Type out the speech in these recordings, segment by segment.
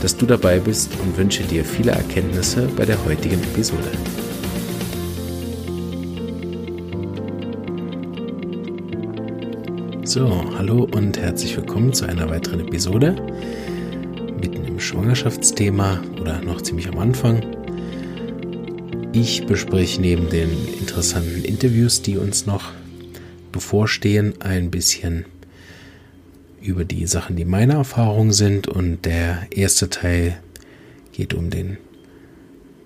dass du dabei bist und wünsche dir viele Erkenntnisse bei der heutigen Episode. So, hallo und herzlich willkommen zu einer weiteren Episode mitten im Schwangerschaftsthema oder noch ziemlich am Anfang. Ich bespreche neben den interessanten Interviews, die uns noch bevorstehen, ein bisschen über die Sachen, die meine Erfahrungen sind. Und der erste Teil geht um den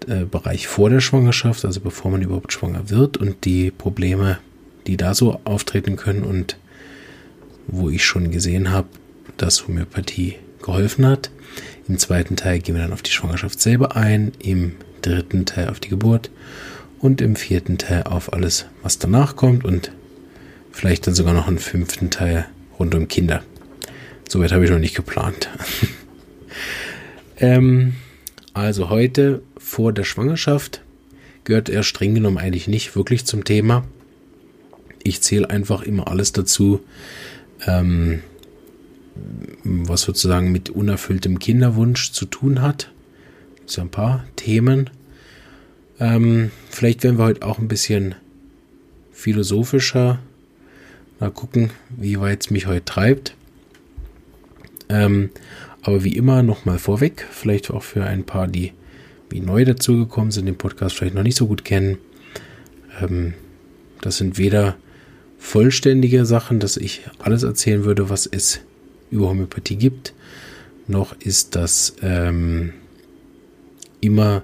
äh, Bereich vor der Schwangerschaft, also bevor man überhaupt schwanger wird und die Probleme, die da so auftreten können und wo ich schon gesehen habe, dass Homöopathie geholfen hat. Im zweiten Teil gehen wir dann auf die Schwangerschaft selber ein, im dritten Teil auf die Geburt und im vierten Teil auf alles, was danach kommt und vielleicht dann sogar noch einen fünften Teil rund um Kinder. Soweit habe ich noch nicht geplant. ähm, also heute vor der Schwangerschaft gehört er streng genommen eigentlich nicht wirklich zum Thema. Ich zähle einfach immer alles dazu, ähm, was sozusagen mit unerfülltem Kinderwunsch zu tun hat. So ein paar Themen. Ähm, vielleicht werden wir heute auch ein bisschen philosophischer. Mal gucken, wie weit es mich heute treibt. Ähm, aber wie immer nochmal vorweg, vielleicht auch für ein paar, die wie neu dazugekommen sind, den Podcast vielleicht noch nicht so gut kennen. Ähm, das sind weder vollständige Sachen, dass ich alles erzählen würde, was es über Homöopathie gibt, noch ist das ähm, immer,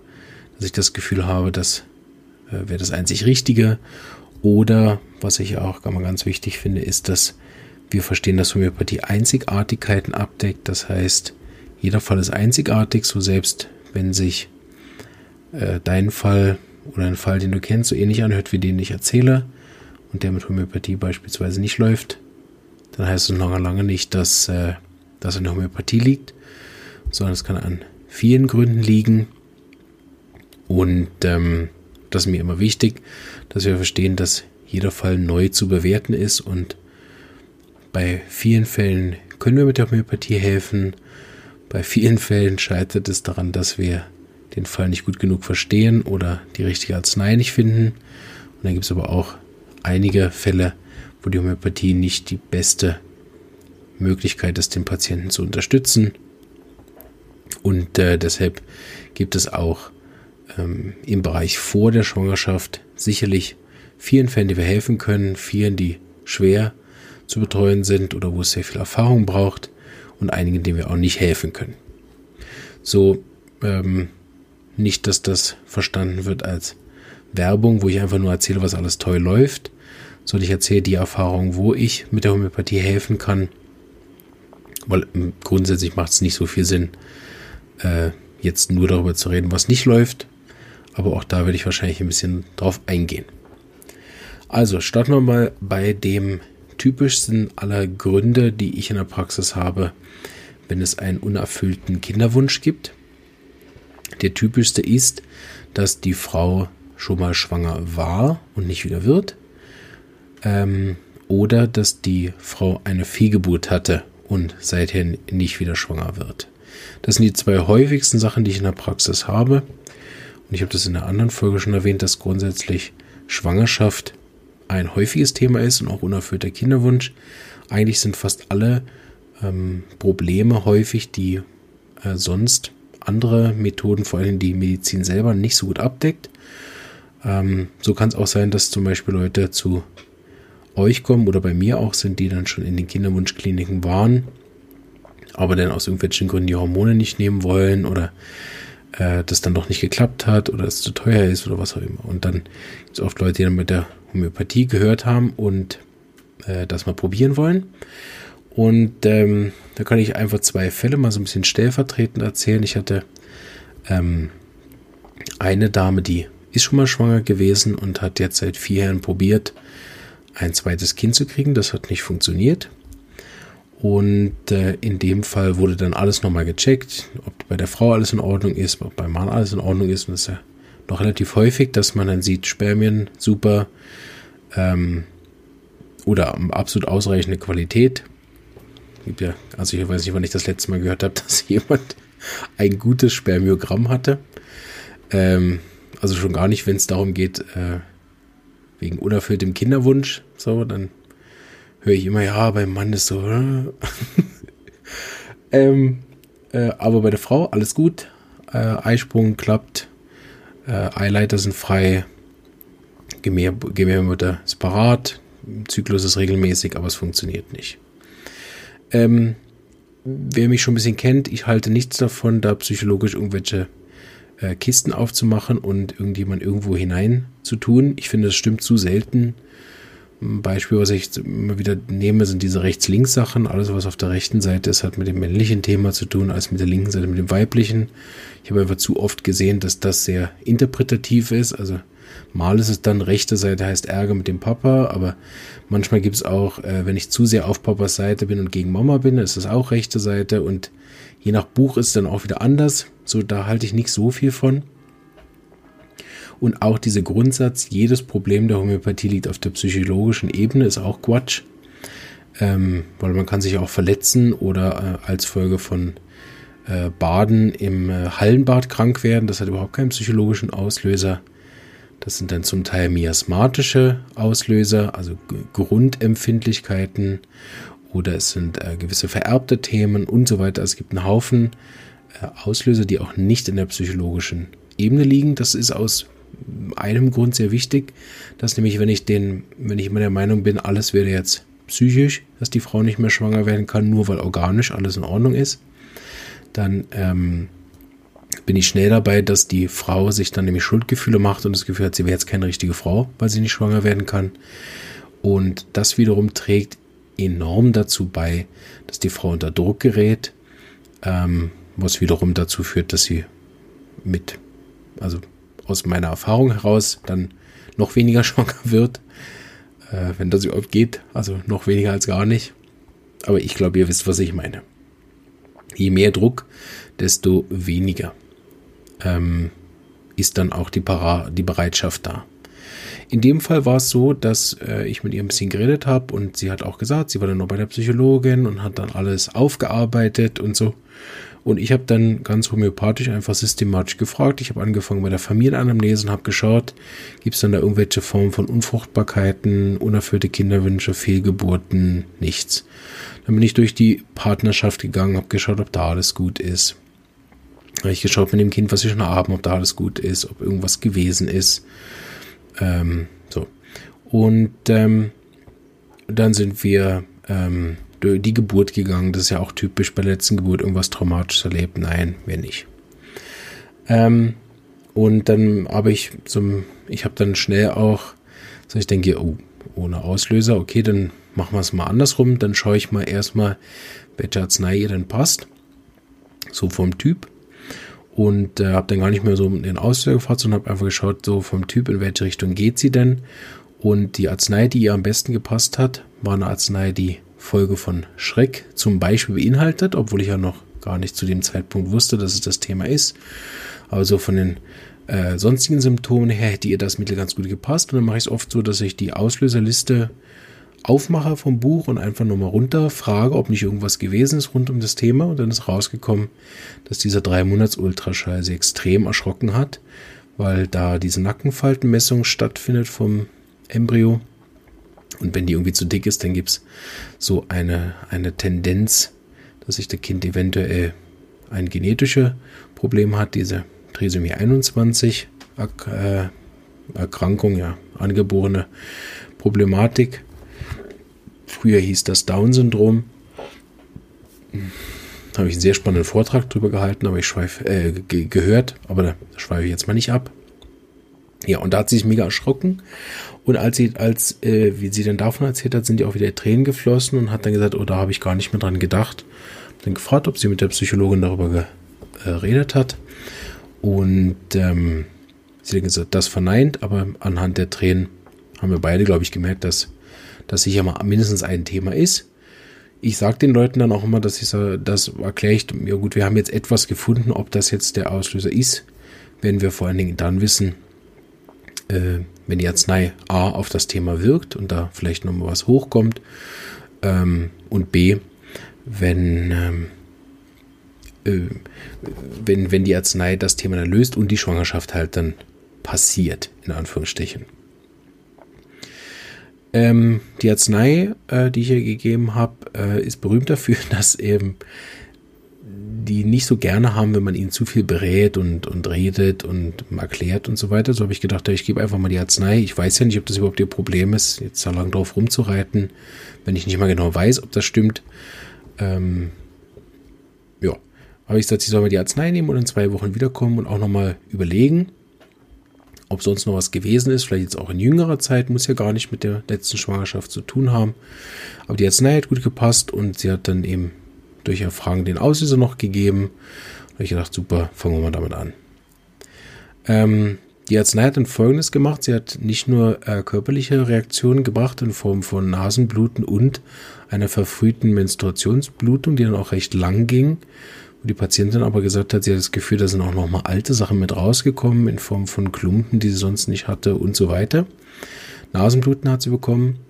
dass ich das Gefühl habe, das äh, wäre das einzig Richtige. Oder was ich auch ganz wichtig finde, ist, dass wir verstehen, dass Homöopathie Einzigartigkeiten abdeckt. Das heißt, jeder Fall ist einzigartig, so selbst wenn sich äh, dein Fall oder ein Fall, den du kennst, so ähnlich anhört wie den ich erzähle und der mit Homöopathie beispielsweise nicht läuft, dann heißt es noch lange nicht, dass äh, das an der Homöopathie liegt, sondern es kann an vielen Gründen liegen. Und ähm, das ist mir immer wichtig, dass wir verstehen, dass jeder Fall neu zu bewerten ist und bei vielen Fällen können wir mit der Homöopathie helfen. Bei vielen Fällen scheitert es daran, dass wir den Fall nicht gut genug verstehen oder die richtige Arznei nicht finden. Und dann gibt es aber auch einige Fälle, wo die Homöopathie nicht die beste Möglichkeit ist, den Patienten zu unterstützen. Und äh, deshalb gibt es auch ähm, im Bereich vor der Schwangerschaft sicherlich vielen Fällen, die wir helfen können, vielen, die schwer zu betreuen sind oder wo es sehr viel Erfahrung braucht und einigen, denen wir auch nicht helfen können. So, ähm, nicht, dass das verstanden wird als Werbung, wo ich einfach nur erzähle, was alles toll läuft, sondern ich erzähle die Erfahrung, wo ich mit der Homöopathie helfen kann, weil grundsätzlich macht es nicht so viel Sinn, äh, jetzt nur darüber zu reden, was nicht läuft, aber auch da werde ich wahrscheinlich ein bisschen drauf eingehen. Also starten wir mal bei dem typischsten aller Gründe, die ich in der Praxis habe, wenn es einen unerfüllten Kinderwunsch gibt. Der typischste ist, dass die Frau schon mal schwanger war und nicht wieder wird. Ähm, oder dass die Frau eine Fehlgeburt hatte und seither nicht wieder schwanger wird. Das sind die zwei häufigsten Sachen, die ich in der Praxis habe. Und ich habe das in einer anderen Folge schon erwähnt, dass grundsätzlich Schwangerschaft ein häufiges Thema ist und auch unerfüllter Kinderwunsch. Eigentlich sind fast alle ähm, Probleme häufig, die äh, sonst andere Methoden, vor allem die Medizin selber, nicht so gut abdeckt. Ähm, so kann es auch sein, dass zum Beispiel Leute zu euch kommen oder bei mir auch sind, die dann schon in den Kinderwunschkliniken waren, aber dann aus irgendwelchen Gründen die Hormone nicht nehmen wollen oder äh, das dann doch nicht geklappt hat oder es zu teuer ist oder was auch immer. Und dann gibt es oft Leute, die dann mit der Homöopathie gehört haben und äh, das mal probieren wollen. Und ähm, da kann ich einfach zwei Fälle mal so ein bisschen stellvertretend erzählen. Ich hatte ähm, eine Dame, die ist schon mal schwanger gewesen und hat jetzt seit vier Jahren probiert, ein zweites Kind zu kriegen. Das hat nicht funktioniert. Und äh, in dem Fall wurde dann alles nochmal gecheckt, ob bei der Frau alles in Ordnung ist, ob beim Mann alles in Ordnung ist. Und das ist ja noch relativ häufig, dass man dann sieht, Spermien super ähm, oder absolut ausreichende Qualität. Ja, also ich weiß nicht, wann ich das letzte Mal gehört habe, dass jemand ein gutes Spermiogramm hatte. Ähm, also schon gar nicht, wenn es darum geht, äh, wegen unerfülltem Kinderwunsch. So, dann höre ich immer, ja, beim Mann ist so. Äh. ähm, äh, aber bei der Frau alles gut. Äh, Eisprung klappt. Äh, Eileiter sind frei. Gemähr, Gebärmutter ist parat. Zyklus ist regelmäßig, aber es funktioniert nicht. Ähm, wer mich schon ein bisschen kennt, ich halte nichts davon, da psychologisch irgendwelche äh, Kisten aufzumachen und irgendjemand irgendwo hinein zu tun. Ich finde, das stimmt zu selten. Beispiel, was ich immer wieder nehme, sind diese Rechts-Links-Sachen. Alles, was auf der rechten Seite ist, hat mit dem männlichen Thema zu tun, als mit der linken Seite mit dem weiblichen. Ich habe einfach zu oft gesehen, dass das sehr interpretativ ist. Also mal ist es dann rechte Seite heißt Ärger mit dem Papa, aber manchmal gibt es auch, äh, wenn ich zu sehr auf Papas Seite bin und gegen Mama bin, ist das auch rechte Seite und je nach Buch ist es dann auch wieder anders. So, da halte ich nicht so viel von. Und auch dieser Grundsatz, jedes Problem der Homöopathie liegt auf der psychologischen Ebene, ist auch Quatsch. Ähm, weil man kann sich auch verletzen oder äh, als Folge von äh, Baden im äh, Hallenbad krank werden. Das hat überhaupt keinen psychologischen Auslöser. Das sind dann zum Teil miasmatische Auslöser, also Grundempfindlichkeiten oder es sind äh, gewisse vererbte Themen und so weiter. Es gibt einen Haufen äh, Auslöser, die auch nicht in der psychologischen Ebene liegen. Das ist aus einem Grund sehr wichtig, dass nämlich, wenn ich den, wenn ich immer der Meinung bin, alles wäre jetzt psychisch, dass die Frau nicht mehr schwanger werden kann, nur weil organisch alles in Ordnung ist, dann ähm, bin ich schnell dabei, dass die Frau sich dann nämlich Schuldgefühle macht und das Gefühl hat, sie wäre jetzt keine richtige Frau, weil sie nicht schwanger werden kann. Und das wiederum trägt enorm dazu bei, dass die Frau unter Druck gerät, ähm, was wiederum dazu führt, dass sie mit, also aus meiner Erfahrung heraus dann noch weniger schwanger wird, äh, wenn das überhaupt geht. Also noch weniger als gar nicht. Aber ich glaube, ihr wisst, was ich meine. Je mehr Druck, desto weniger ähm, ist dann auch die, Para die Bereitschaft da. In dem Fall war es so, dass äh, ich mit ihr ein bisschen geredet habe und sie hat auch gesagt, sie war dann noch bei der Psychologin und hat dann alles aufgearbeitet und so. Und ich habe dann ganz homöopathisch einfach systematisch gefragt. Ich habe angefangen bei der Familienanamnese und habe geschaut, gibt es dann da irgendwelche Formen von Unfruchtbarkeiten, unerfüllte Kinderwünsche, Fehlgeburten, nichts. Dann bin ich durch die Partnerschaft gegangen, habe geschaut, ob da alles gut ist. Habe ich geschaut mit dem Kind, was wir schon haben, ob da alles gut ist, ob irgendwas gewesen ist. Ähm, so. Und ähm, dann sind wir ähm, die Geburt gegangen. Das ist ja auch typisch bei der letzten Geburt irgendwas Traumatisches erlebt. Nein, wir nicht. Ähm, und dann habe ich so, ich habe dann schnell auch, so ich denke, oh, ohne Auslöser, okay, dann machen wir es mal andersrum. Dann schaue ich mal erstmal, welche Arznei ihr denn passt. So vom Typ. Und äh, habe dann gar nicht mehr so den Auslöser gefragt, sondern habe einfach geschaut, so vom Typ, in welche Richtung geht sie denn. Und die Arznei, die ihr am besten gepasst hat, war eine Arznei, die Folge von Schreck zum Beispiel beinhaltet, obwohl ich ja noch gar nicht zu dem Zeitpunkt wusste, dass es das Thema ist. Aber so von den äh, sonstigen Symptomen her hätte ihr das Mittel ganz gut gepasst. Und dann mache ich es oft so, dass ich die Auslöserliste aufmache vom Buch und einfach nochmal runter frage, ob nicht irgendwas gewesen ist rund um das Thema. Und dann ist rausgekommen, dass dieser drei Monats Ultraschall sie extrem erschrocken hat, weil da diese Nackenfaltenmessung stattfindet vom Embryo. Und wenn die irgendwie zu dick ist, dann gibt es so eine, eine Tendenz, dass sich das Kind eventuell ein genetisches Problem hat, diese Trisomie 21 äh, Erkrankung, ja, angeborene Problematik. Früher hieß das Down-Syndrom. Da habe ich einen sehr spannenden Vortrag drüber gehalten, aber ich schweife, äh, ge gehört, aber da schweife ich jetzt mal nicht ab. Ja, und da hat sie sich mega erschrocken. Und als sie, als, äh, wie sie dann davon erzählt hat, sind die auch wieder Tränen geflossen und hat dann gesagt, oh, da habe ich gar nicht mehr dran gedacht. Dann gefragt, ob sie mit der Psychologin darüber geredet hat. Und ähm, Sie hat das verneint, aber anhand der Tränen haben wir beide, glaube ich, gemerkt, dass das sicher mal mindestens ein Thema ist. Ich sage den Leuten dann auch immer, dass ich das erkläre ich, ja gut, wir haben jetzt etwas gefunden, ob das jetzt der Auslöser ist, werden wir vor allen Dingen dann wissen, äh, wenn die Arznei A auf das Thema wirkt und da vielleicht nochmal was hochkommt ähm, und B, wenn, ähm, äh, wenn, wenn die Arznei das Thema dann löst und die Schwangerschaft halt dann passiert, in Anführungsstrichen. Ähm, die Arznei, äh, die ich hier gegeben habe, äh, ist berühmt dafür, dass eben die nicht so gerne haben, wenn man ihnen zu viel berät und, und redet und erklärt und so weiter. So habe ich gedacht, ich gebe einfach mal die Arznei. Ich weiß ja nicht, ob das überhaupt ihr Problem ist, jetzt so lange drauf rumzureiten, wenn ich nicht mal genau weiß, ob das stimmt. Ähm, ja, habe ich gesagt, sie soll mal die Arznei nehmen und in zwei Wochen wiederkommen und auch nochmal überlegen, ob sonst noch was gewesen ist. Vielleicht jetzt auch in jüngerer Zeit, muss ja gar nicht mit der letzten Schwangerschaft zu tun haben. Aber die Arznei hat gut gepasst und sie hat dann eben durch Erfragen den Auslöser noch gegeben. Habe ich gedacht, super, fangen wir mal damit an. Ähm, die Arznei hat dann folgendes gemacht. Sie hat nicht nur äh, körperliche Reaktionen gebracht in Form von Nasenbluten und einer verfrühten Menstruationsblutung, die dann auch recht lang ging. Wo die Patientin aber gesagt hat, sie hat das Gefühl, da sind auch noch mal alte Sachen mit rausgekommen in Form von Klumpen, die sie sonst nicht hatte und so weiter. Nasenbluten hat sie bekommen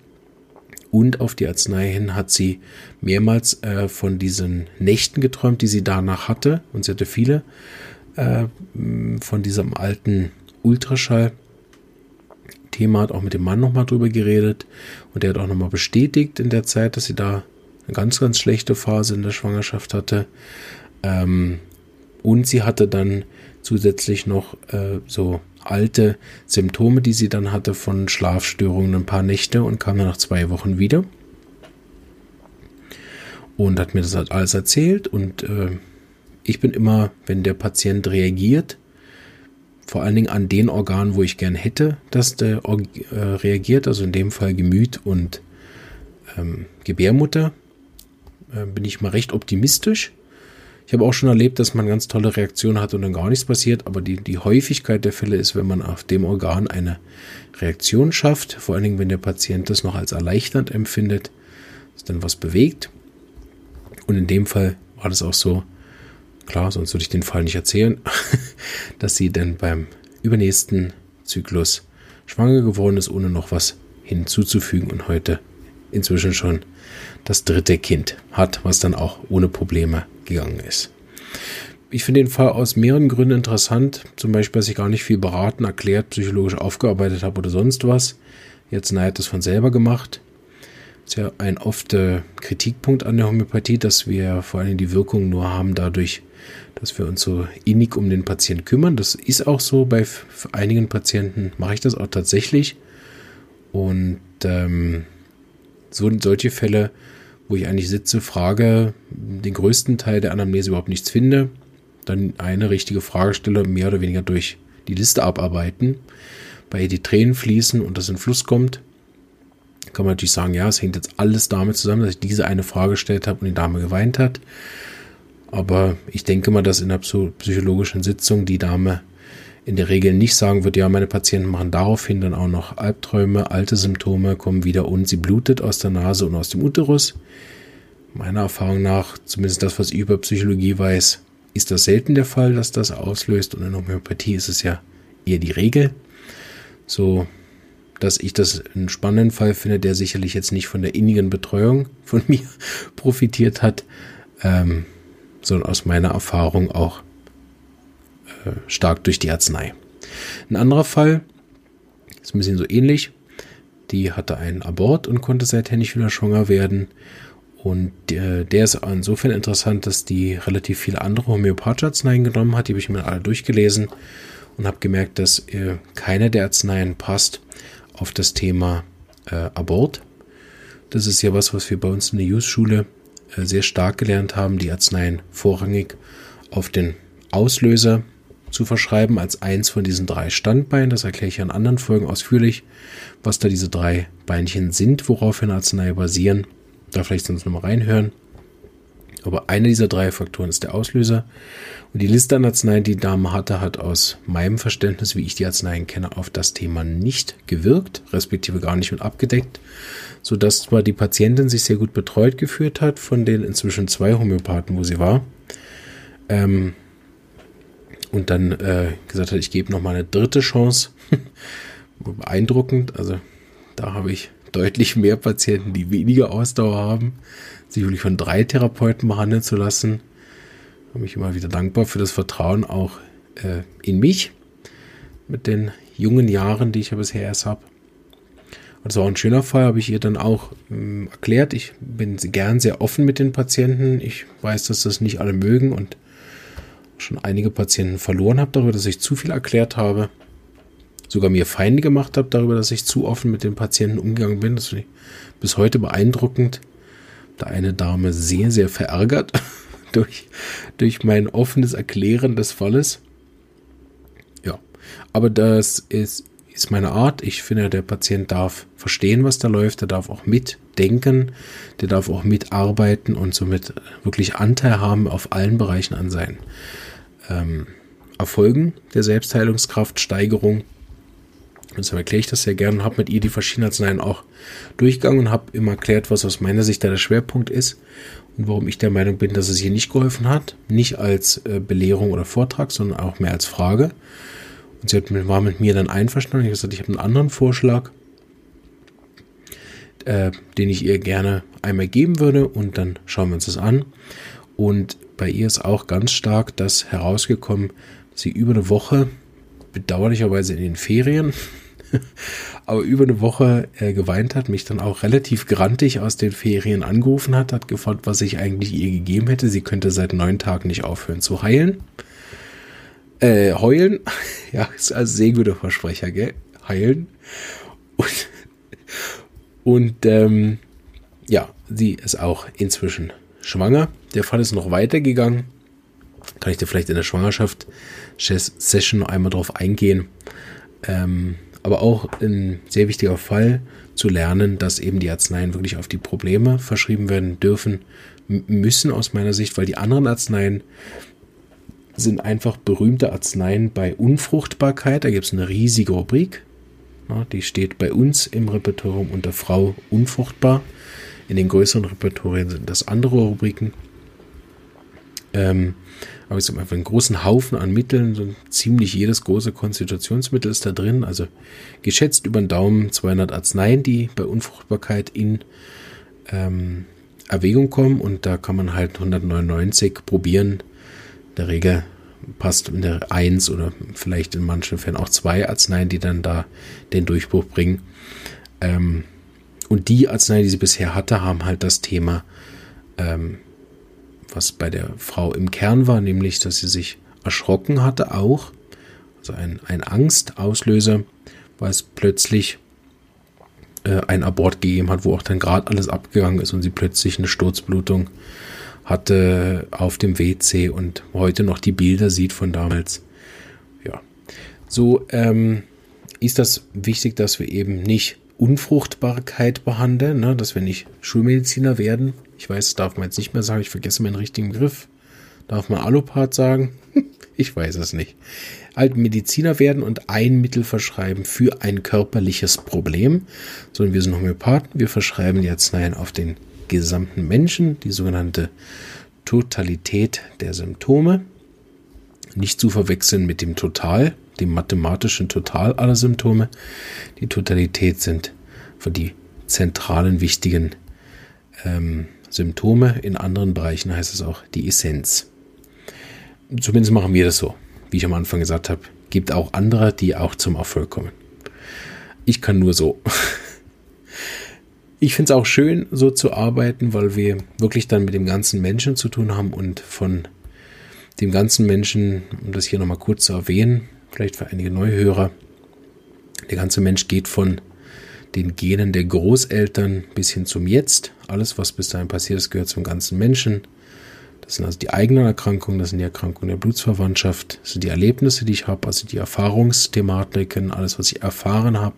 und auf die Arznei hin hat sie mehrmals äh, von diesen Nächten geträumt, die sie danach hatte. Und sie hatte viele äh, von diesem alten Ultraschall. Thema hat auch mit dem Mann nochmal drüber geredet und der hat auch nochmal bestätigt in der Zeit, dass sie da eine ganz, ganz schlechte Phase in der Schwangerschaft hatte. Ähm, und sie hatte dann zusätzlich noch äh, so alte Symptome, die sie dann hatte von Schlafstörungen ein paar Nächte und kam dann nach zwei Wochen wieder. Und hat mir das halt alles erzählt und äh, ich bin immer, wenn der Patient reagiert, vor allen Dingen an den Organen, wo ich gern hätte, dass der äh, reagiert, also in dem Fall Gemüt und ähm, Gebärmutter, äh, bin ich mal recht optimistisch ich habe auch schon erlebt, dass man ganz tolle Reaktionen hat und dann gar nichts passiert, aber die, die Häufigkeit der Fälle ist, wenn man auf dem Organ eine Reaktion schafft, vor allen Dingen, wenn der Patient das noch als erleichternd empfindet, dass dann was bewegt. Und in dem Fall war das auch so, klar, sonst würde ich den Fall nicht erzählen, dass sie dann beim übernächsten Zyklus schwanger geworden ist, ohne noch was hinzuzufügen und heute inzwischen schon das dritte Kind hat, was dann auch ohne Probleme gegangen ist. Ich finde den Fall aus mehreren Gründen interessant. Zum Beispiel, dass ich gar nicht viel beraten, erklärt, psychologisch aufgearbeitet habe oder sonst was. Jetzt Nei hat das von selber gemacht. Das ist ja ein oft äh, Kritikpunkt an der Homöopathie, dass wir vor allem die Wirkung nur haben dadurch, dass wir uns so innig um den Patienten kümmern. Das ist auch so. Bei einigen Patienten mache ich das auch tatsächlich. Und ähm, so, solche Fälle wo ich eigentlich sitze, frage, den größten Teil der Anamnese überhaupt nichts finde, dann eine richtige Frage stelle, mehr oder weniger durch die Liste abarbeiten, bei ihr die Tränen fließen und das in Fluss kommt, kann man natürlich sagen, ja, es hängt jetzt alles damit zusammen, dass ich diese eine Frage gestellt habe und die Dame geweint hat. Aber ich denke mal, dass in der psychologischen Sitzung die Dame in der Regel nicht sagen wird, ja, meine Patienten machen daraufhin dann auch noch Albträume, alte Symptome kommen wieder und sie blutet aus der Nase und aus dem Uterus. Meiner Erfahrung nach, zumindest das, was ich über Psychologie weiß, ist das selten der Fall, dass das auslöst und in Homöopathie ist es ja eher die Regel. So, dass ich das einen spannenden Fall finde, der sicherlich jetzt nicht von der innigen Betreuung von mir profitiert hat, ähm, sondern aus meiner Erfahrung auch stark durch die Arznei. Ein anderer Fall ist ein bisschen so ähnlich. Die hatte einen Abort und konnte seither nicht wieder schwanger werden. Und äh, der ist insofern interessant, dass die relativ viele andere homöopathische Arzneien genommen hat. Die habe ich mir alle durchgelesen und habe gemerkt, dass äh, keine der Arzneien passt auf das Thema äh, Abort. Das ist ja was, was wir bei uns in der Jus-Schule äh, sehr stark gelernt haben, die Arzneien vorrangig auf den Auslöser zu verschreiben als eins von diesen drei Standbeinen. Das erkläre ich in anderen Folgen ausführlich, was da diese drei Beinchen sind, woraufhin Arznei basieren. Da vielleicht sonst nochmal reinhören. Aber einer dieser drei Faktoren ist der Auslöser. Und die Liste an Arzneien, die Dame hatte, hat aus meinem Verständnis, wie ich die Arzneien kenne, auf das Thema nicht gewirkt, respektive gar nicht mit abgedeckt, sodass zwar die Patientin sich sehr gut betreut geführt hat von den inzwischen zwei Homöopathen, wo sie war, ähm, und dann äh, gesagt hat, ich gebe noch mal eine dritte Chance. Beeindruckend, also da habe ich deutlich mehr Patienten, die weniger Ausdauer haben, sich wirklich von drei Therapeuten behandeln zu lassen. Bin ich immer wieder dankbar für das Vertrauen auch äh, in mich mit den jungen Jahren, die ich ja bisher erst habe. Und es war ein schöner Fall, habe ich ihr dann auch ähm, erklärt. Ich bin gern sehr offen mit den Patienten. Ich weiß, dass das nicht alle mögen und schon einige Patienten verloren habe darüber, dass ich zu viel erklärt habe sogar mir Feinde gemacht habe darüber, dass ich zu offen mit den Patienten umgegangen bin. Das finde ich bis heute beeindruckend. Da eine Dame sehr, sehr verärgert durch, durch mein offenes Erklären des Falles. Ja, aber das ist, ist meine Art. Ich finde, der Patient darf verstehen, was da läuft. Der darf auch mitdenken. Der darf auch mitarbeiten und somit wirklich Anteil haben auf allen Bereichen an seinen ähm, Erfolgen der Selbstheilungskraftsteigerung. Deshalb erkläre ich das sehr gerne und habe mit ihr die verschiedenen Arzneien auch durchgegangen und habe immer erklärt, was aus meiner Sicht da der Schwerpunkt ist und warum ich der Meinung bin, dass es ihr nicht geholfen hat. Nicht als äh, Belehrung oder Vortrag, sondern auch mehr als Frage. Und sie hat, war mit mir dann einverstanden. Ich habe gesagt, ich habe einen anderen Vorschlag, äh, den ich ihr gerne einmal geben würde und dann schauen wir uns das an. Und bei ihr ist auch ganz stark das herausgekommen, dass sie über eine Woche bedauerlicherweise in den Ferien aber über eine Woche äh, geweint hat, mich dann auch relativ grantig aus den Ferien angerufen hat, hat gefragt, was ich eigentlich ihr gegeben hätte. Sie könnte seit neun Tagen nicht aufhören zu heilen. Äh, heulen. ja, ist also sehr guter Versprecher, gell? Heilen. Und, und ähm, ja, sie ist auch inzwischen schwanger. Der Fall ist noch weitergegangen. Kann ich dir vielleicht in der Schwangerschaft-Session noch einmal drauf eingehen. Ähm, aber auch ein sehr wichtiger Fall zu lernen, dass eben die Arzneien wirklich auf die Probleme verschrieben werden dürfen, müssen aus meiner Sicht, weil die anderen Arzneien sind einfach berühmte Arzneien bei Unfruchtbarkeit. Da gibt es eine riesige Rubrik. die steht bei uns im Repertorium unter Frau unfruchtbar. In den größeren Repertorien sind das andere Rubriken. Ähm, aber es ist einfach einen großen Haufen an Mitteln. So ziemlich jedes große Konstitutionsmittel ist da drin. Also geschätzt über den Daumen 200 Arzneien, die bei Unfruchtbarkeit in ähm, Erwägung kommen. Und da kann man halt 199 probieren. In der Regel passt in der 1 oder vielleicht in manchen Fällen auch zwei Arzneien, die dann da den Durchbruch bringen. Ähm, und die Arzneien, die sie bisher hatte, haben halt das Thema ähm, was bei der Frau im Kern war, nämlich, dass sie sich erschrocken hatte auch. Also ein, ein Angstauslöser, weil es plötzlich äh, ein Abort gegeben hat, wo auch dann gerade alles abgegangen ist und sie plötzlich eine Sturzblutung hatte auf dem WC und heute noch die Bilder sieht von damals. Ja, so ähm, ist das wichtig, dass wir eben nicht Unfruchtbarkeit behandeln, ne? dass wir nicht Schulmediziner werden. Ich weiß, das darf man jetzt nicht mehr sagen, ich vergesse meinen richtigen Begriff. Darf man Allopath sagen? ich weiß es nicht. Halt Mediziner werden und ein Mittel verschreiben für ein körperliches Problem, sondern wir sind Homöopathen, wir verschreiben die Arzneien auf den gesamten Menschen, die sogenannte Totalität der Symptome. Nicht zu verwechseln mit dem Total, dem mathematischen Total aller Symptome. Die Totalität sind für die zentralen wichtigen ähm, Symptome. In anderen Bereichen heißt es auch die Essenz. Zumindest machen wir das so. Wie ich am Anfang gesagt habe, gibt auch andere, die auch zum Erfolg kommen. Ich kann nur so. Ich finde es auch schön, so zu arbeiten, weil wir wirklich dann mit dem ganzen Menschen zu tun haben und von dem ganzen Menschen, um das hier nochmal kurz zu erwähnen, vielleicht für einige Neuhörer, der ganze Mensch geht von den Genen der Großeltern bis hin zum Jetzt. Alles, was bis dahin passiert ist, gehört zum ganzen Menschen. Das sind also die eigenen Erkrankungen, das sind die Erkrankungen der Blutsverwandtschaft, das sind die Erlebnisse, die ich habe, also die Erfahrungsthematiken, alles, was ich erfahren habe.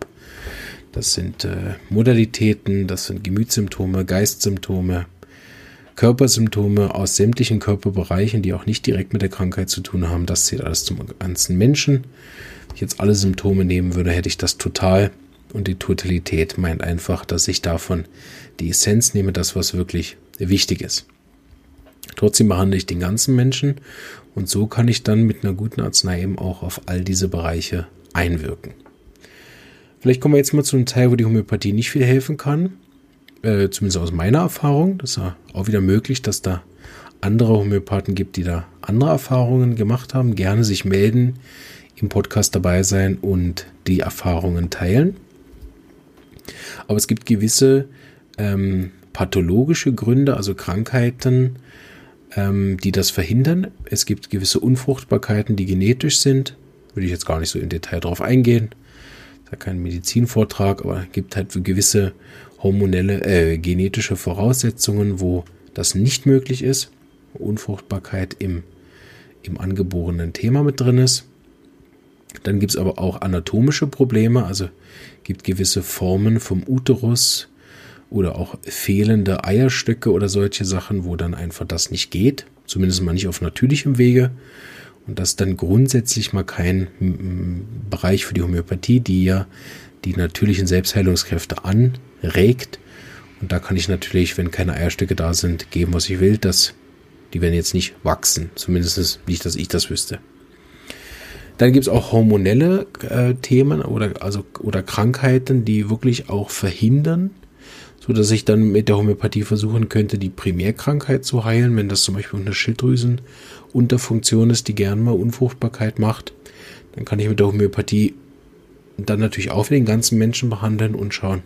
Das sind äh, Modalitäten, das sind Gemütssymptome, Geistsymptome, Körpersymptome aus sämtlichen Körperbereichen, die auch nicht direkt mit der Krankheit zu tun haben. Das zählt alles zum ganzen Menschen. Wenn ich jetzt alle Symptome nehmen würde, hätte ich das total. Und die Totalität meint einfach, dass ich davon die Essenz nehme, das, was wirklich wichtig ist. Trotzdem behandle ich den ganzen Menschen und so kann ich dann mit einer guten Arznei eben auch auf all diese Bereiche einwirken. Vielleicht kommen wir jetzt mal zu einem Teil, wo die Homöopathie nicht viel helfen kann. Äh, zumindest aus meiner Erfahrung. Das ist ja auch wieder möglich, dass da andere Homöopathen gibt, die da andere Erfahrungen gemacht haben. Gerne sich melden, im Podcast dabei sein und die Erfahrungen teilen. Aber es gibt gewisse ähm, pathologische Gründe, also Krankheiten, ähm, die das verhindern. Es gibt gewisse Unfruchtbarkeiten, die genetisch sind. Würde ich jetzt gar nicht so im Detail drauf eingehen. Das ist ja kein Medizinvortrag, aber es gibt halt gewisse hormonelle, äh, genetische Voraussetzungen, wo das nicht möglich ist. Unfruchtbarkeit im, im angeborenen Thema mit drin ist. Dann gibt es aber auch anatomische Probleme, also gibt gewisse Formen vom Uterus, oder auch fehlende Eierstöcke oder solche Sachen, wo dann einfach das nicht geht, zumindest mal nicht auf natürlichem Wege. Und das ist dann grundsätzlich mal kein Bereich für die Homöopathie, die ja die natürlichen Selbstheilungskräfte anregt. Und da kann ich natürlich, wenn keine Eierstöcke da sind, geben, was ich will. dass die werden jetzt nicht wachsen. Zumindest nicht, dass ich das wüsste. Dann gibt es auch hormonelle äh, Themen oder, also, oder Krankheiten, die wirklich auch verhindern, so dass ich dann mit der Homöopathie versuchen könnte, die Primärkrankheit zu heilen, wenn das zum Beispiel eine Schilddrüsenunterfunktion ist, die gern mal Unfruchtbarkeit macht, dann kann ich mit der Homöopathie dann natürlich auch für den ganzen Menschen behandeln und schauen,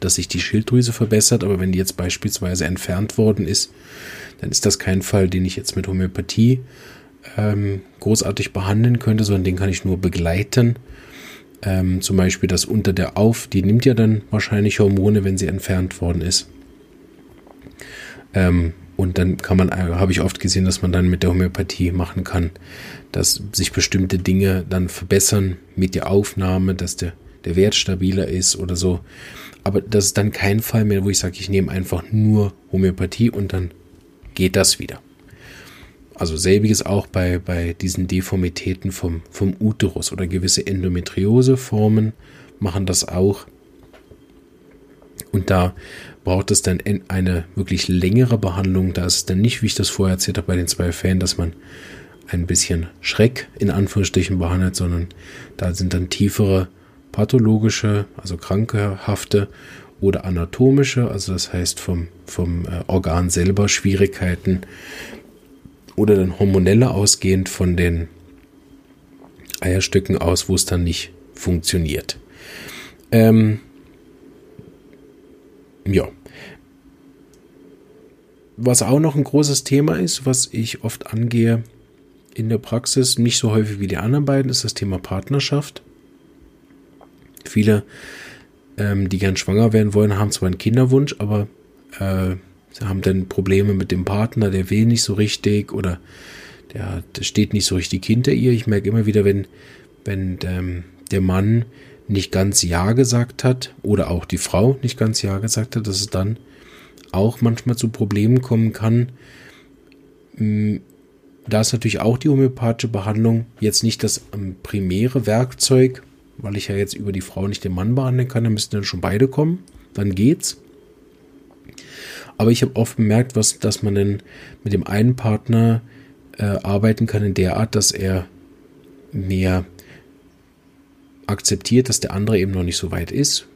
dass sich die Schilddrüse verbessert. Aber wenn die jetzt beispielsweise entfernt worden ist, dann ist das kein Fall, den ich jetzt mit Homöopathie ähm, großartig behandeln könnte, sondern den kann ich nur begleiten ähm, zum Beispiel das unter der Auf, die nimmt ja dann wahrscheinlich Hormone, wenn sie entfernt worden ist. Ähm, und dann kann man, äh, habe ich oft gesehen, dass man dann mit der Homöopathie machen kann, dass sich bestimmte Dinge dann verbessern mit der Aufnahme, dass der, der Wert stabiler ist oder so. Aber das ist dann kein Fall mehr, wo ich sage, ich nehme einfach nur Homöopathie und dann geht das wieder. Also selbiges auch bei, bei diesen Deformitäten vom, vom Uterus oder gewisse Endometrioseformen machen das auch. Und da braucht es dann eine wirklich längere Behandlung. Da ist es dann nicht, wie ich das vorher erzählt habe bei den zwei Fällen, dass man ein bisschen Schreck in Anführungsstrichen behandelt, sondern da sind dann tiefere pathologische, also krankehafte oder anatomische, also das heißt vom, vom äh, Organ selber Schwierigkeiten oder dann hormonelle ausgehend von den Eierstücken aus, wo es dann nicht funktioniert. Ähm, ja. Was auch noch ein großes Thema ist, was ich oft angehe in der Praxis, nicht so häufig wie die anderen beiden, ist das Thema Partnerschaft. Viele, ähm, die gern schwanger werden wollen, haben zwar einen Kinderwunsch, aber äh, Sie haben dann Probleme mit dem Partner, der will nicht so richtig oder der, der steht nicht so richtig hinter ihr. Ich merke immer wieder, wenn, wenn ähm, der Mann nicht ganz Ja gesagt hat oder auch die Frau nicht ganz Ja gesagt hat, dass es dann auch manchmal zu Problemen kommen kann. Mm, da ist natürlich auch die homöopathische Behandlung jetzt nicht das ähm, primäre Werkzeug, weil ich ja jetzt über die Frau nicht den Mann behandeln kann, da müssten dann schon beide kommen, dann geht's. Aber ich habe oft bemerkt, was, dass man denn mit dem einen Partner äh, arbeiten kann in der Art, dass er mehr akzeptiert, dass der andere eben noch nicht so weit ist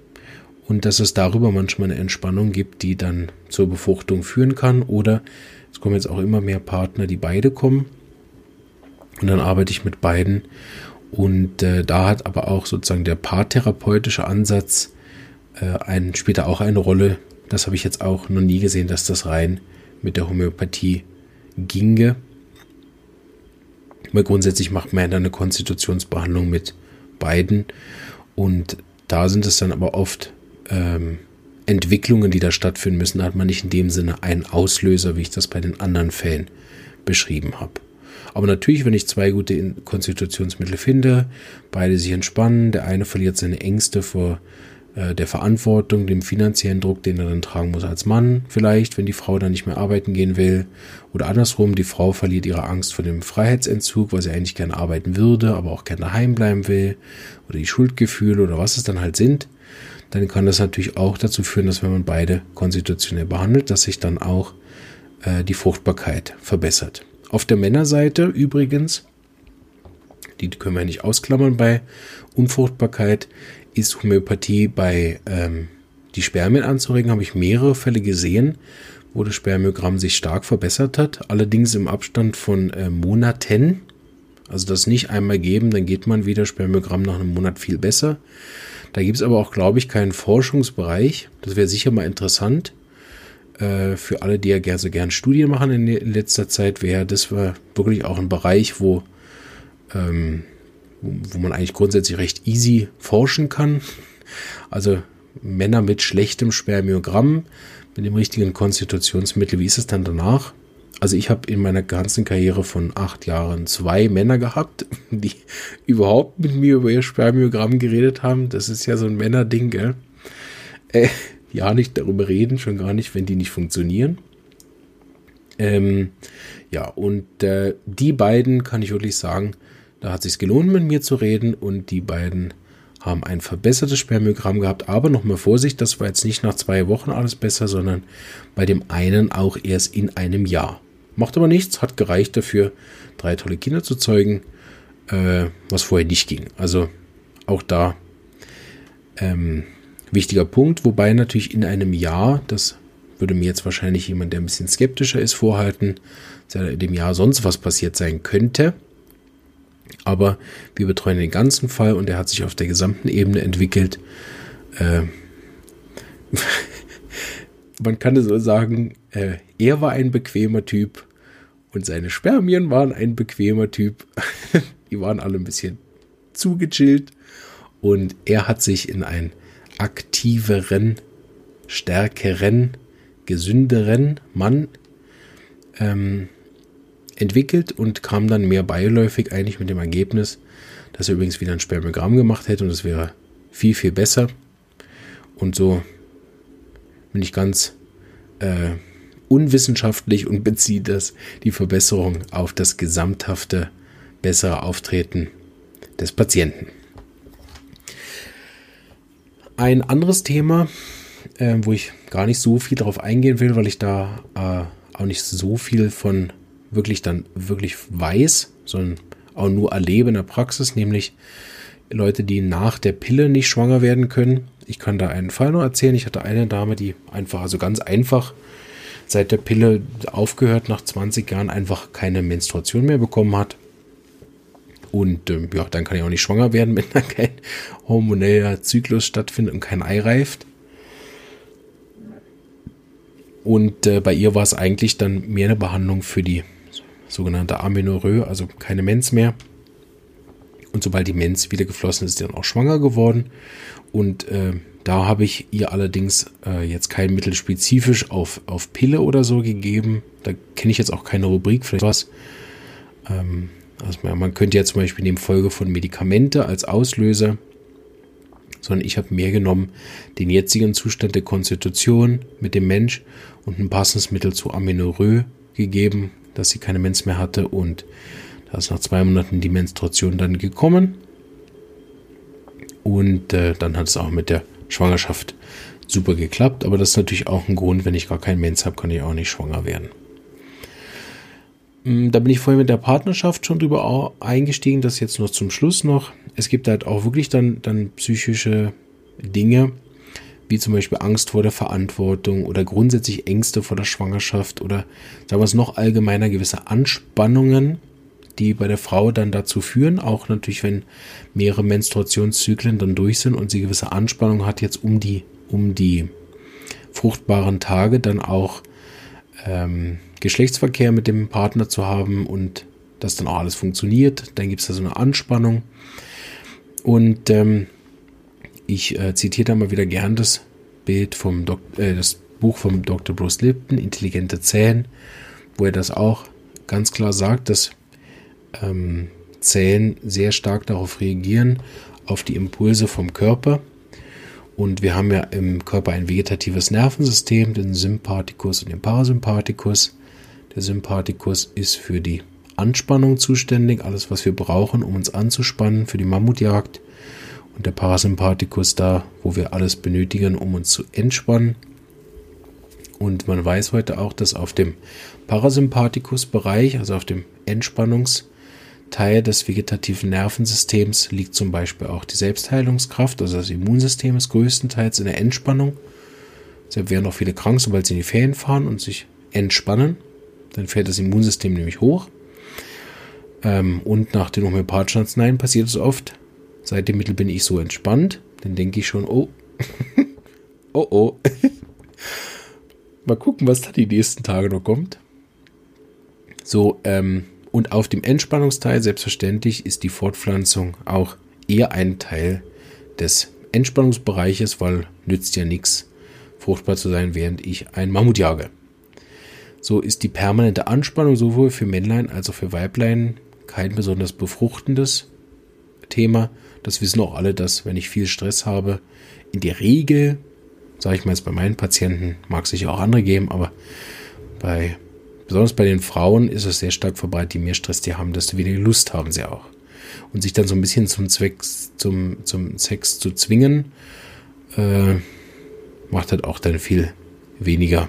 und dass es darüber manchmal eine Entspannung gibt, die dann zur Befruchtung führen kann. Oder es kommen jetzt auch immer mehr Partner, die beide kommen. Und dann arbeite ich mit beiden. Und äh, da hat aber auch sozusagen der paartherapeutische Ansatz äh, ein, später auch eine Rolle, das habe ich jetzt auch noch nie gesehen, dass das rein mit der Homöopathie ginge. Weil grundsätzlich macht man ja dann eine Konstitutionsbehandlung mit beiden. Und da sind es dann aber oft ähm, Entwicklungen, die da stattfinden müssen. Da hat man nicht in dem Sinne einen Auslöser, wie ich das bei den anderen Fällen beschrieben habe. Aber natürlich, wenn ich zwei gute Konstitutionsmittel finde, beide sich entspannen, der eine verliert seine Ängste vor äh, der Verantwortung, dem finanziellen Druck, den er dann tragen muss als Mann vielleicht, wenn die Frau dann nicht mehr arbeiten gehen will. Oder andersrum, die Frau verliert ihre Angst vor dem Freiheitsentzug, weil sie eigentlich gerne arbeiten würde, aber auch gerne daheim bleiben will. Oder die Schuldgefühle oder was es dann halt sind. Dann kann das natürlich auch dazu führen, dass wenn man beide konstitutionell behandelt, dass sich dann auch äh, die Fruchtbarkeit verbessert. Auf der Männerseite übrigens, die können wir nicht ausklammern bei Unfruchtbarkeit, ist Homöopathie bei ähm, die Spermien anzuregen, habe ich mehrere Fälle gesehen, wo das Spermiogramm sich stark verbessert hat. Allerdings im Abstand von äh, Monaten. Also das nicht einmal geben, dann geht man wieder Spermiogramm nach einem Monat viel besser. Da gibt es aber auch, glaube ich, keinen Forschungsbereich. Das wäre sicher mal interessant. Äh, für alle, die ja gerne so gern Studien machen in, letzter Zeit, wäre das war wirklich auch ein Bereich, wo ähm, wo man eigentlich grundsätzlich recht easy forschen kann. Also Männer mit schlechtem Spermiogramm, mit dem richtigen Konstitutionsmittel, wie ist es dann danach? Also ich habe in meiner ganzen Karriere von acht Jahren zwei Männer gehabt, die überhaupt mit mir über ihr Spermiogramm geredet haben. Das ist ja so ein Männerding, gell? Äh, ja, nicht darüber reden, schon gar nicht, wenn die nicht funktionieren. Ähm, ja, und äh, die beiden kann ich wirklich sagen, da hat es sich gelohnt, mit mir zu reden und die beiden haben ein verbessertes Spermiogramm gehabt. Aber nochmal Vorsicht, das war jetzt nicht nach zwei Wochen alles besser, sondern bei dem einen auch erst in einem Jahr. Macht aber nichts, hat gereicht dafür, drei tolle Kinder zu zeugen, äh, was vorher nicht ging. Also auch da ähm, wichtiger Punkt, wobei natürlich in einem Jahr, das würde mir jetzt wahrscheinlich jemand, der ein bisschen skeptischer ist, vorhalten, dass in dem Jahr sonst was passiert sein könnte. Aber wir betreuen den ganzen Fall und er hat sich auf der gesamten Ebene entwickelt. Äh, man kann es so sagen, äh, er war ein bequemer Typ und seine Spermien waren ein bequemer Typ. Die waren alle ein bisschen zugechillt und er hat sich in einen aktiveren, stärkeren, gesünderen Mann ähm, entwickelt und kam dann mehr beiläufig eigentlich mit dem Ergebnis, dass er übrigens wieder ein Spermiogramm gemacht hätte und es wäre viel, viel besser. Und so bin ich ganz äh, unwissenschaftlich und beziehe das die Verbesserung auf das gesamthafte bessere Auftreten des Patienten. Ein anderes Thema, äh, wo ich gar nicht so viel darauf eingehen will, weil ich da äh, auch nicht so viel von wirklich dann wirklich weiß, sondern auch nur erlebe in der Praxis, nämlich Leute, die nach der Pille nicht schwanger werden können. Ich kann da einen Fall noch erzählen. Ich hatte eine Dame, die einfach, also ganz einfach, seit der Pille aufgehört, nach 20 Jahren einfach keine Menstruation mehr bekommen hat. Und ähm, ja, dann kann ich auch nicht schwanger werden, wenn da kein hormoneller Zyklus stattfindet und kein Ei reift. Und äh, bei ihr war es eigentlich dann mehr eine Behandlung für die sogenannte Amenorrhoe, also keine Mens mehr. Und sobald die Mens wieder geflossen ist, ist sie dann auch schwanger geworden. Und äh, da habe ich ihr allerdings äh, jetzt kein Mittel spezifisch auf, auf Pille oder so gegeben. Da kenne ich jetzt auch keine Rubrik, vielleicht was. Ähm, also man könnte ja zum Beispiel nehmen Folge von Medikamente als Auslöser, sondern ich habe mehr genommen den jetzigen Zustand der Konstitution mit dem Mensch und ein passendes Mittel zu Amenorrhoe gegeben, dass sie keine Mens mehr hatte und da ist nach zwei Monaten die Menstruation dann gekommen. Und äh, dann hat es auch mit der Schwangerschaft super geklappt. Aber das ist natürlich auch ein Grund, wenn ich gar keinen Mens habe, kann ich auch nicht schwanger werden. Mm, da bin ich vorhin mit der Partnerschaft schon drüber eingestiegen, das jetzt noch zum Schluss noch. Es gibt halt auch wirklich dann, dann psychische Dinge, wie zum Beispiel Angst vor der Verantwortung oder grundsätzlich Ängste vor der Schwangerschaft oder sagen wir es noch allgemeiner gewisse Anspannungen, die bei der Frau dann dazu führen, auch natürlich wenn mehrere Menstruationszyklen dann durch sind und sie gewisse Anspannung hat jetzt um die um die fruchtbaren Tage dann auch ähm, Geschlechtsverkehr mit dem Partner zu haben und dass dann auch alles funktioniert, dann gibt es da so eine Anspannung. Und ähm, ich äh, zitiere da mal wieder gern das Bild vom Dok äh, das Buch vom Dr. Bruce Lipton, Intelligente Zellen, wo er das auch ganz klar sagt, dass ähm, Zellen sehr stark darauf reagieren, auf die Impulse vom Körper Und wir haben ja im Körper ein vegetatives Nervensystem, den Sympathikus und den Parasympathikus. Der Sympathikus ist für die Anspannung zuständig, alles was wir brauchen, um uns anzuspannen für die Mammutjagd. Und der Parasympathikus da, wo wir alles benötigen, um uns zu entspannen. Und man weiß heute auch, dass auf dem Parasympathikus-Bereich, also auf dem Entspannungsteil des vegetativen Nervensystems, liegt zum Beispiel auch die Selbstheilungskraft, also das Immunsystem ist größtenteils in der Entspannung. Deshalb werden auch viele krank, sobald sie in die Ferien fahren und sich entspannen. Dann fährt das Immunsystem nämlich hoch. Ähm, und nach den homöopathischen Arzneien passiert es oft. Seit dem Mittel bin ich so entspannt, dann denke ich schon, oh, oh, oh. Mal gucken, was da die nächsten Tage noch kommt. So, ähm, und auf dem Entspannungsteil, selbstverständlich, ist die Fortpflanzung auch eher ein Teil des Entspannungsbereiches, weil nützt ja nichts, fruchtbar zu sein, während ich ein Mammut jage. So ist die permanente Anspannung sowohl für Männlein als auch für Weiblein kein besonders befruchtendes Thema. Das wissen auch alle, dass wenn ich viel Stress habe, in der Regel sage ich mal jetzt bei meinen Patienten, mag es sicher auch andere geben, aber bei, besonders bei den Frauen ist es sehr stark verbreitet, je mehr Stress die haben, desto weniger Lust haben sie auch. Und sich dann so ein bisschen zum Zweck, zum, zum Sex zu zwingen, äh, macht halt auch dann viel weniger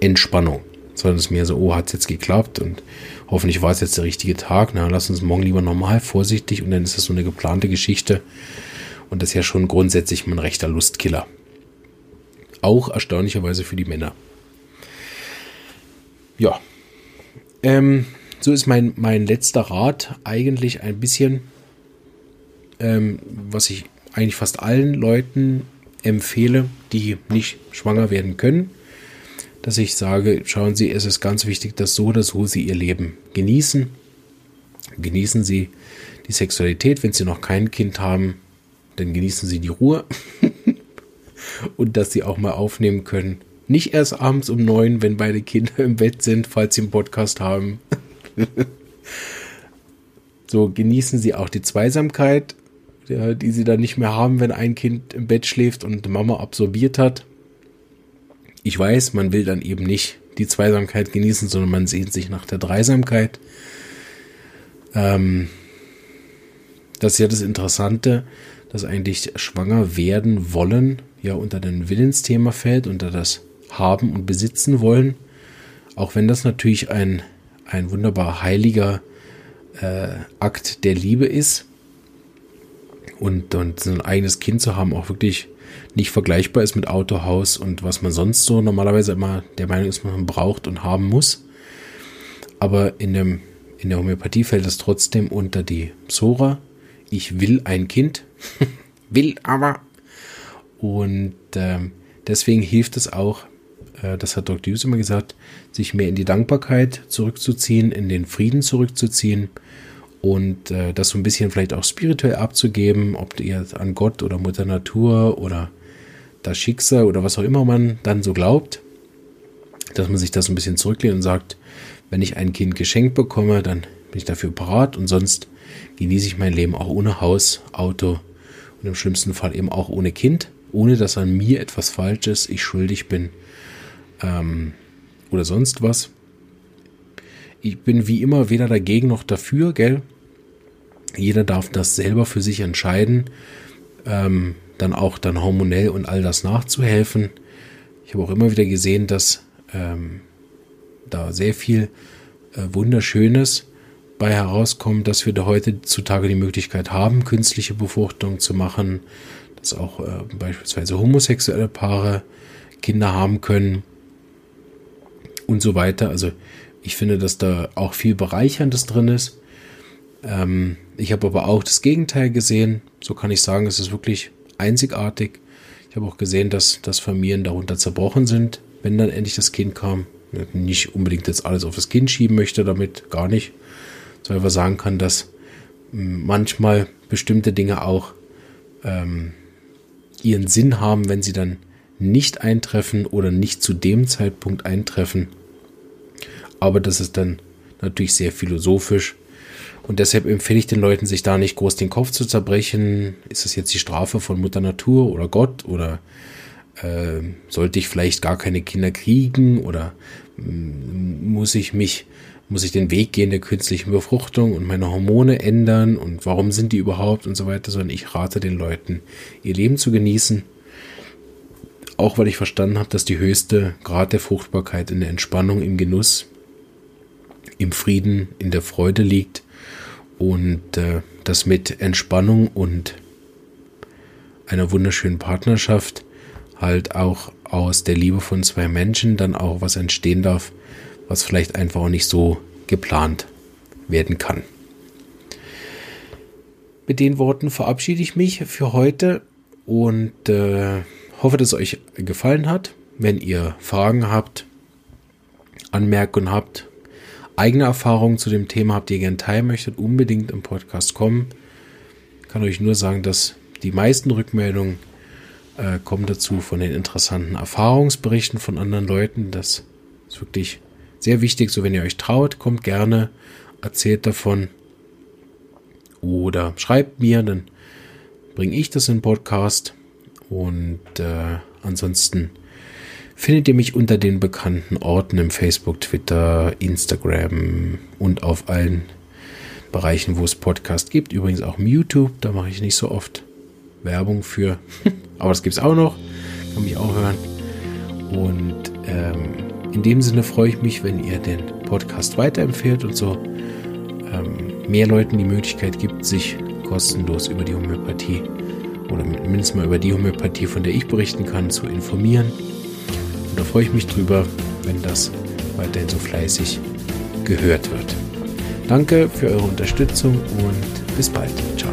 Entspannung. Sondern es ist mehr so, oh, hat es jetzt geklappt und hoffentlich war es jetzt der richtige Tag. Na, lass uns morgen lieber normal, vorsichtig und dann ist das so eine geplante Geschichte. Und das ist ja schon grundsätzlich ein rechter Lustkiller. Auch erstaunlicherweise für die Männer. Ja. Ähm, so ist mein, mein letzter Rat eigentlich ein bisschen, ähm, was ich eigentlich fast allen Leuten empfehle, die nicht schwanger werden können, dass ich sage, schauen Sie, es ist ganz wichtig, dass so oder so Sie Ihr Leben genießen. Genießen Sie die Sexualität, wenn Sie noch kein Kind haben, dann genießen Sie die Ruhe. und dass sie auch mal aufnehmen können. Nicht erst abends um neun, wenn beide Kinder im Bett sind, falls sie einen Podcast haben. so genießen sie auch die Zweisamkeit, die sie dann nicht mehr haben, wenn ein Kind im Bett schläft und Mama absorbiert hat. Ich weiß, man will dann eben nicht die Zweisamkeit genießen, sondern man sehnt sich nach der Dreisamkeit. Ähm, das ist ja das Interessante, dass eigentlich schwanger werden wollen ja unter den Willensthema fällt, unter das Haben und Besitzen wollen. Auch wenn das natürlich ein, ein wunderbar heiliger äh, Akt der Liebe ist. Und, und so ein eigenes Kind zu haben auch wirklich nicht vergleichbar ist mit Auto, Haus und was man sonst so normalerweise immer der Meinung ist, man braucht und haben muss. Aber in, dem, in der Homöopathie fällt es trotzdem unter die Psora. Ich will ein Kind, will aber und äh, deswegen hilft es auch, äh, das hat Dr. Hughes immer gesagt, sich mehr in die Dankbarkeit zurückzuziehen, in den Frieden zurückzuziehen und äh, das so ein bisschen vielleicht auch spirituell abzugeben, ob ihr an Gott oder Mutter Natur oder das Schicksal oder was auch immer man dann so glaubt, dass man sich das ein bisschen zurücklehnt und sagt, wenn ich ein Kind geschenkt bekomme, dann bin ich dafür parat und sonst genieße ich mein Leben auch ohne Haus, Auto und im schlimmsten Fall eben auch ohne Kind ohne dass an mir etwas Falsches ich schuldig bin ähm, oder sonst was. Ich bin wie immer weder dagegen noch dafür, gell? Jeder darf das selber für sich entscheiden, ähm, dann auch dann hormonell und all das nachzuhelfen. Ich habe auch immer wieder gesehen, dass ähm, da sehr viel äh, Wunderschönes bei herauskommt, dass wir da heutzutage die Möglichkeit haben, künstliche Befruchtung zu machen, dass auch äh, beispielsweise homosexuelle Paare Kinder haben können und so weiter. Also ich finde, dass da auch viel Bereicherndes drin ist. Ähm, ich habe aber auch das Gegenteil gesehen. So kann ich sagen, es ist wirklich einzigartig. Ich habe auch gesehen, dass, dass Familien darunter zerbrochen sind, wenn dann endlich das Kind kam. Nicht unbedingt jetzt alles auf das Kind schieben möchte damit, gar nicht. Sondern einfach sagen kann, dass hm, manchmal bestimmte Dinge auch ähm, ihren Sinn haben, wenn sie dann nicht eintreffen oder nicht zu dem Zeitpunkt eintreffen. Aber das ist dann natürlich sehr philosophisch Und deshalb empfehle ich den Leuten, sich da nicht groß den Kopf zu zerbrechen. Ist das jetzt die Strafe von Mutter Natur oder Gott? Oder äh, sollte ich vielleicht gar keine Kinder kriegen? Oder mm, muss ich mich, muss ich den Weg gehen der künstlichen Befruchtung und meine Hormone ändern? Und warum sind die überhaupt und so weiter, sondern ich rate den Leuten, ihr Leben zu genießen. Auch weil ich verstanden habe, dass die höchste Grad der Fruchtbarkeit in der Entspannung, im Genuss, im Frieden, in der Freude liegt und äh, das mit Entspannung und einer wunderschönen Partnerschaft halt auch aus der Liebe von zwei Menschen dann auch was entstehen darf, was vielleicht einfach auch nicht so geplant werden kann. Mit den Worten verabschiede ich mich für heute und äh, hoffe, dass es euch gefallen hat. Wenn ihr Fragen habt, Anmerkungen habt, eigene Erfahrungen zu dem Thema habt, die ihr gerne teilen möchtet, unbedingt im Podcast kommen. Ich kann euch nur sagen, dass die meisten Rückmeldungen äh, kommen dazu von den interessanten Erfahrungsberichten von anderen Leuten. Das ist wirklich sehr wichtig. So, wenn ihr euch traut, kommt gerne, erzählt davon oder schreibt mir, dann bringe ich das in den Podcast. Und äh, ansonsten findet ihr mich unter den bekannten Orten im Facebook, Twitter, Instagram und auf allen Bereichen, wo es Podcast gibt. Übrigens auch im YouTube, da mache ich nicht so oft Werbung für. Aber das gibt es auch noch. Kann mich auch hören. Und ähm, in dem Sinne freue ich mich, wenn ihr den Podcast weiterempfehlt und so ähm, mehr Leuten die Möglichkeit gibt, sich kostenlos über die Homöopathie oder mindestens mal über die Homöopathie, von der ich berichten kann, zu informieren. Da freue ich mich drüber, wenn das weiterhin so fleißig gehört wird. Danke für eure Unterstützung und bis bald. Ciao.